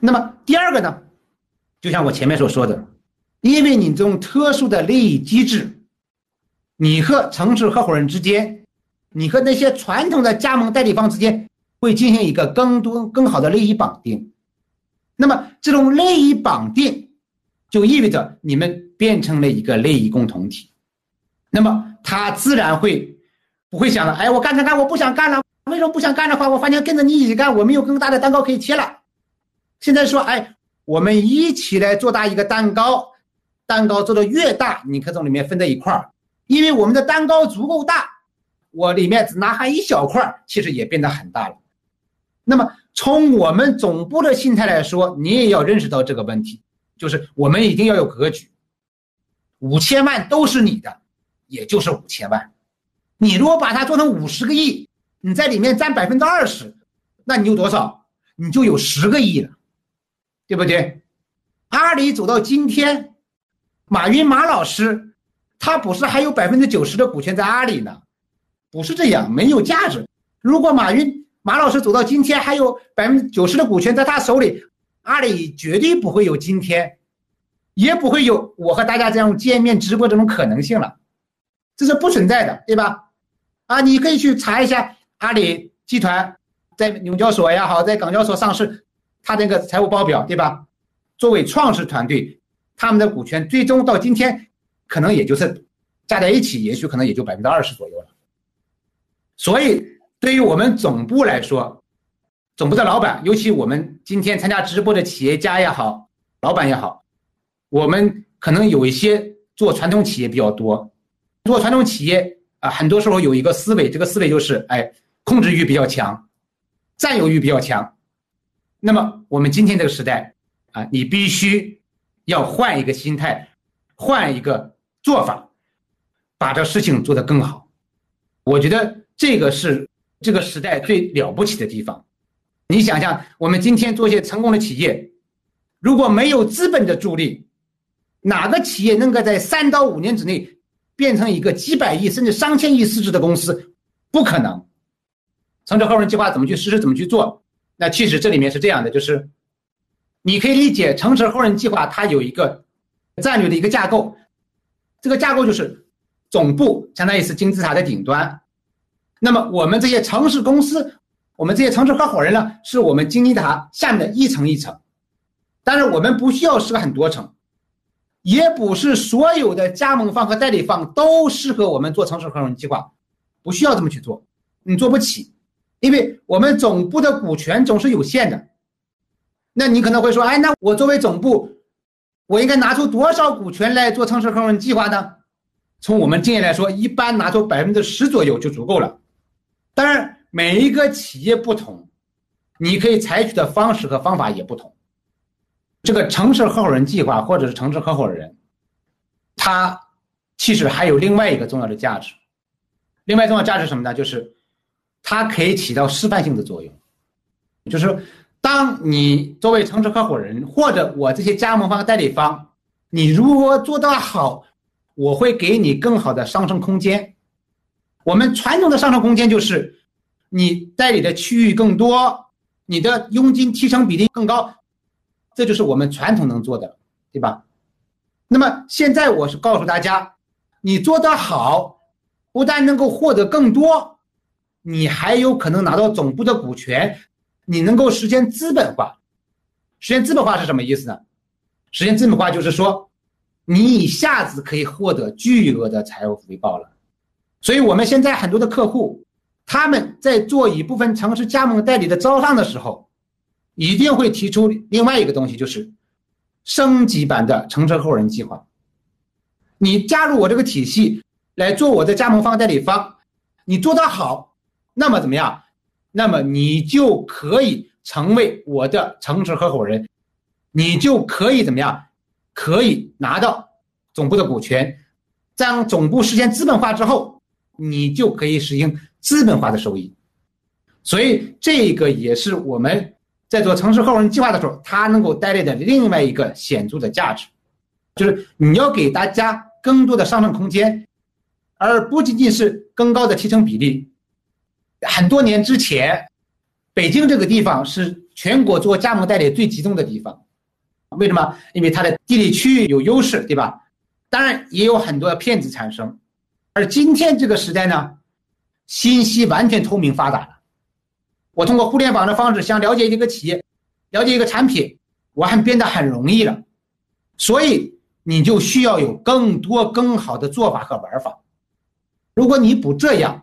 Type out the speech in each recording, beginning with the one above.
那么第二个呢，就像我前面所说的，因为你这种特殊的利益机制，你和城市合伙人之间，你和那些传统的加盟代理方之间会进行一个更多更好的利益绑定。那么这种利益绑定，就意味着你们变成了一个利益共同体。那么他自然会不会想了？哎，我干干干，我不想干了。为什么不想干的话？我发现跟着你一起干，我们有更大的蛋糕可以切了。现在说，哎，我们一起来做大一个蛋糕，蛋糕做的越大，你可从里面分在一块儿，因为我们的蛋糕足够大，我里面只拿下一小块，其实也变得很大了。那么从我们总部的心态来说，你也要认识到这个问题，就是我们一定要有格局。五千万都是你的，也就是五千万，你如果把它做成五十个亿，你在里面占百分之二十，那你有多少？你就有十个亿了。对不对？阿里走到今天，马云马老师，他不是还有百分之九十的股权在阿里呢？不是这样，没有价值。如果马云马老师走到今天，还有百分之九十的股权在他手里，阿里绝对不会有今天，也不会有我和大家这样见面直播这种可能性了，这是不存在的，对吧？啊，你可以去查一下阿里集团在纽交所也好，在港交所上市。他那个财务报表，对吧？作为创始团队，他们的股权最终到今天，可能也就是加在一起，也许可能也就百分之二十左右了。所以，对于我们总部来说，总部的老板，尤其我们今天参加直播的企业家也好，老板也好，我们可能有一些做传统企业比较多，做传统企业啊，很多时候有一个思维，这个思维就是，哎，控制欲比较强，占有欲比较强。那么我们今天这个时代，啊，你必须要换一个心态，换一个做法，把这事情做得更好。我觉得这个是这个时代最了不起的地方。你想想，我们今天做一些成功的企业，如果没有资本的助力，哪个企业能够在三到五年之内变成一个几百亿甚至上千亿市值的公司？不可能。城市合伙人计划怎么去实施？怎么去做？那其实这里面是这样的，就是你可以理解城市合伙人计划，它有一个战略的一个架构，这个架构就是总部相当于是金字塔的顶端，那么我们这些城市公司，我们这些城市合伙人呢，是我们金字塔下面的一层一层，但是我们不需要设很多层，也不是所有的加盟方和代理方都适合我们做城市合伙人计划，不需要这么去做，你做不起。因为我们总部的股权总是有限的，那你可能会说，哎，那我作为总部，我应该拿出多少股权来做城市合伙人计划呢？从我们经验来说，一般拿出百分之十左右就足够了。当然，每一个企业不同，你可以采取的方式和方法也不同。这个城市合伙人计划或者是城市合伙人，它其实还有另外一个重要的价值，另外重要价值什么呢？就是。它可以起到示范性的作用，就是当你作为城市合伙人或者我这些加盟方、代理方，你如果做得好，我会给你更好的上升空间。我们传统的上升空间就是你代理的区域更多，你的佣金提成比例更高，这就是我们传统能做的，对吧？那么现在我是告诉大家，你做得好，不但能够获得更多。你还有可能拿到总部的股权，你能够实现资本化。实现资本化是什么意思呢？实现资本化就是说，你一下子可以获得巨额的财务回报了。所以，我们现在很多的客户，他们在做一部分城市加盟代理的招商的时候，一定会提出另外一个东西，就是升级版的城市合伙人计划。你加入我这个体系来做我的加盟方代理方，你做得好。那么怎么样？那么你就可以成为我的城市合伙人，你就可以怎么样？可以拿到总部的股权，当总部实现资本化之后，你就可以实行资本化的收益。所以这个也是我们在做城市合伙人计划的时候，它能够带来的另外一个显著的价值，就是你要给大家更多的上升空间，而不仅仅是更高的提成比例。很多年之前，北京这个地方是全国做加盟代理最集中的地方。为什么？因为它的地理区域有优势，对吧？当然也有很多骗子产生。而今天这个时代呢，信息完全透明发达了。我通过互联网的方式想了解一个企业，了解一个产品，我还变得很容易了。所以你就需要有更多更好的做法和玩法。如果你不这样，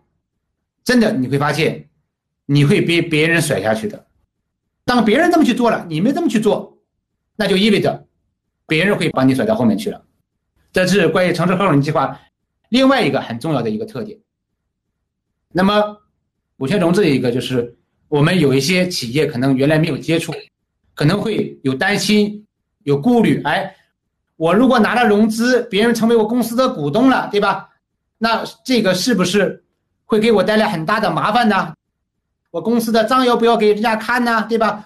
真的你会发现，你会被别人甩下去的。当别人这么去做了，你没这么去做，那就意味着别人会把你甩到后面去了。这是关于城市合伙人计划另外一个很重要的一个特点。那么，股权融资一个就是，我们有一些企业可能原来没有接触，可能会有担心、有顾虑。哎，我如果拿了融资，别人成为我公司的股东了，对吧？那这个是不是会给我带来很大的麻烦呢？我公司的账要不要给人家看呢？对吧？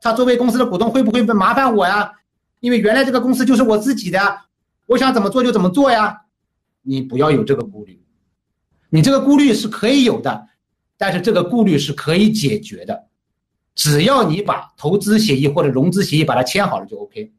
他作为公司的股东会不会麻烦我呀？因为原来这个公司就是我自己的，我想怎么做就怎么做呀。你不要有这个顾虑，你这个顾虑是可以有的，但是这个顾虑是可以解决的，只要你把投资协议或者融资协议把它签好了就 OK。